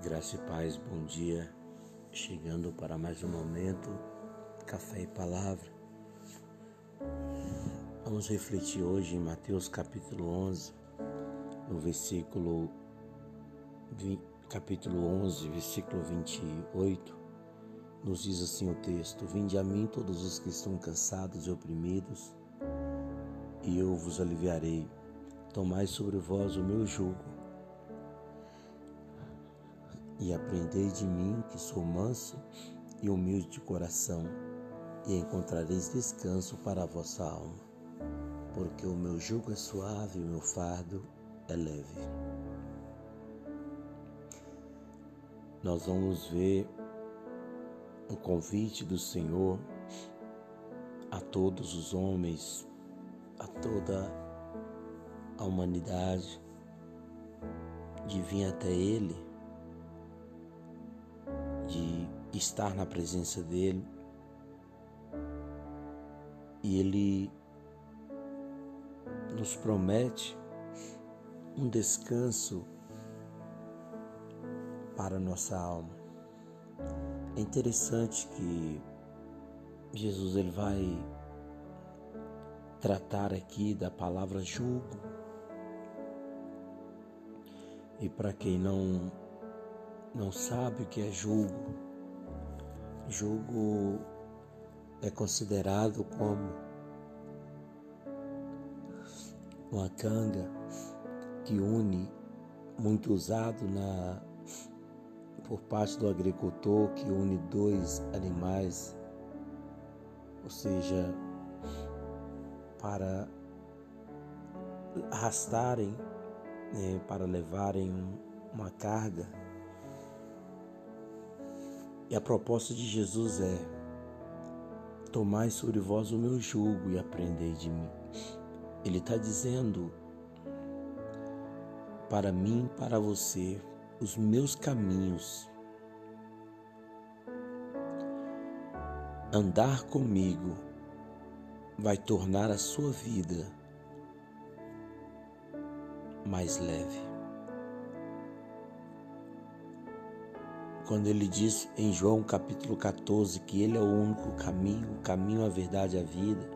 Graça e paz, bom dia. Chegando para mais um momento, café e palavra. Vamos refletir hoje em Mateus capítulo 11, no versículo capítulo 11, versículo 28. Nos diz assim o texto: Vinde a mim todos os que estão cansados e oprimidos, e eu vos aliviarei. Tomai sobre vós o meu jugo e aprendei de mim, que sou manso e humilde de coração, e encontrareis descanso para a vossa alma, porque o meu jugo é suave e o meu fardo é leve. Nós vamos ver o convite do Senhor a todos os homens, a toda a humanidade, de vir até Ele de estar na presença dele. E ele nos promete um descanso para nossa alma. É interessante que Jesus ele vai tratar aqui da palavra julgo. E para quem não não sabe o que é julgo. Julgo é considerado como uma canga que une, muito usado na por parte do agricultor, que une dois animais, ou seja, para arrastarem, né, para levarem uma carga e a proposta de Jesus é: Tomai sobre vós o meu jugo e aprendei de mim. Ele está dizendo para mim, para você, os meus caminhos. Andar comigo vai tornar a sua vida mais leve. Quando ele diz em João capítulo 14 que ele é o único caminho, o caminho, a verdade e a vida,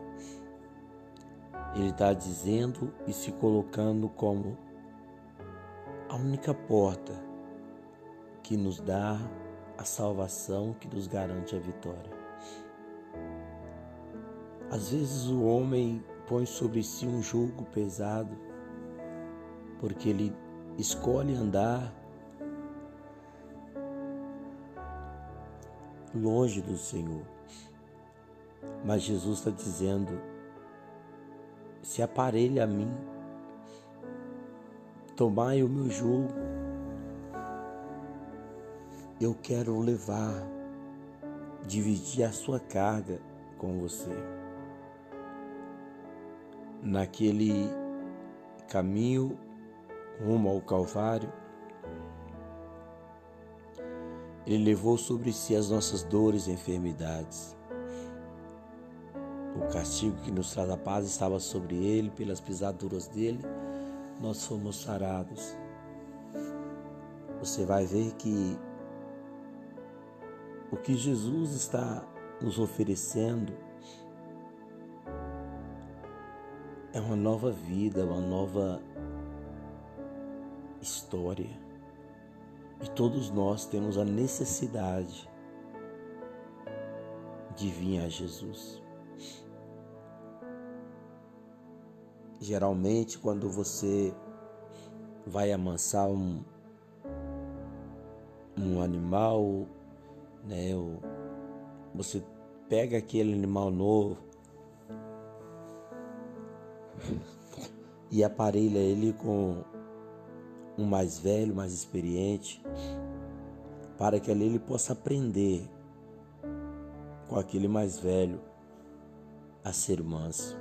ele está dizendo e se colocando como a única porta que nos dá a salvação, que nos garante a vitória. Às vezes o homem põe sobre si um jugo pesado, porque ele escolhe andar longe do Senhor. Mas Jesus está dizendo: se aparelha a mim, tomai o meu jugo, eu quero levar, dividir a sua carga com você. Naquele caminho rumo ao Calvário, ele levou sobre si as nossas dores e enfermidades. O castigo que nos traz a paz estava sobre ele, pelas pisaduras dele, nós fomos sarados. Você vai ver que o que Jesus está nos oferecendo é uma nova vida, uma nova história. E todos nós temos a necessidade de vir a Jesus. Geralmente, quando você vai amansar um, um animal, né, você pega aquele animal novo e aparelha ele com um mais velho, mais experiente, para que ali ele possa aprender com aquele mais velho a ser manso.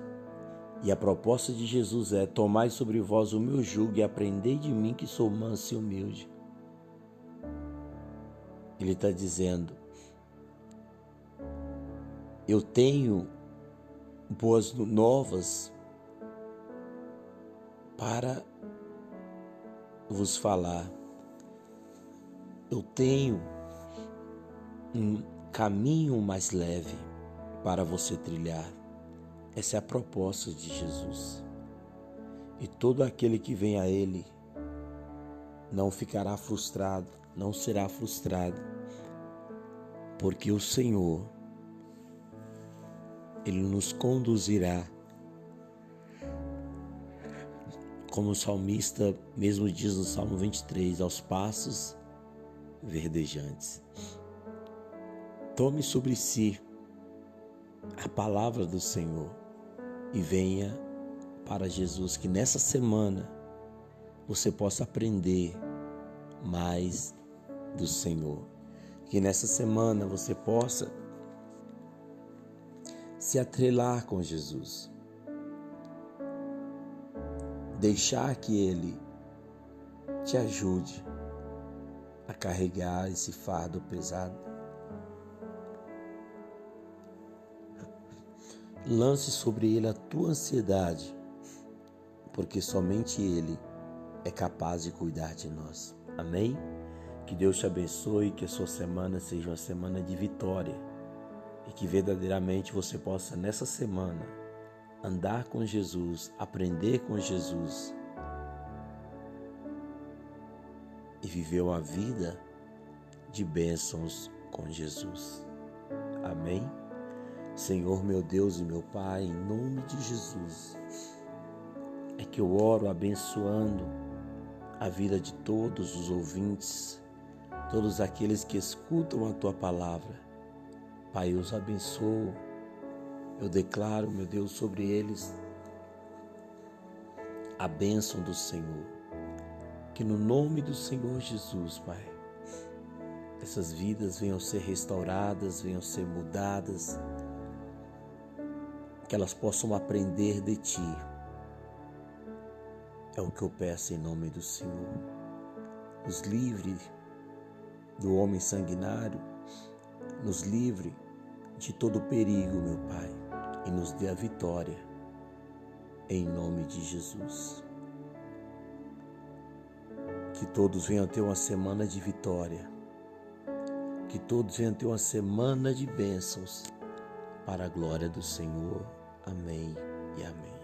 E a proposta de Jesus é: Tomai sobre vós o meu jugo e aprendei de mim que sou manso e humilde. Ele está dizendo: Eu tenho boas novas para vos falar. eu tenho um caminho mais leve para você trilhar. Essa é a proposta de Jesus. E todo aquele que vem a Ele não ficará frustrado, não será frustrado, porque o Senhor, Ele nos conduzirá, como o salmista mesmo diz no Salmo 23, aos passos verdejantes. Tome sobre si a palavra do Senhor e venha para Jesus, que nessa semana você possa aprender mais do Senhor. Que nessa semana você possa se atrelar com Jesus. Deixar que Ele te ajude a carregar esse fardo pesado Lance sobre ele a tua ansiedade, porque somente ele é capaz de cuidar de nós. Amém? Que Deus te abençoe, que a sua semana seja uma semana de vitória e que verdadeiramente você possa nessa semana andar com Jesus, aprender com Jesus e viver uma vida de bênçãos com Jesus. Amém? Senhor meu Deus e meu Pai, em nome de Jesus, é que eu oro abençoando a vida de todos os ouvintes, todos aqueles que escutam a tua palavra. Pai, eu os abençoo, eu declaro, meu Deus, sobre eles a bênção do Senhor. Que no nome do Senhor Jesus, Pai, essas vidas venham ser restauradas, venham ser mudadas que elas possam aprender de Ti. É o que eu peço em nome do Senhor. Nos livre do homem sanguinário, nos livre de todo perigo, meu Pai, e nos dê a vitória, em nome de Jesus. Que todos venham ter uma semana de vitória, que todos venham ter uma semana de bênçãos para a glória do Senhor. Amém e amém.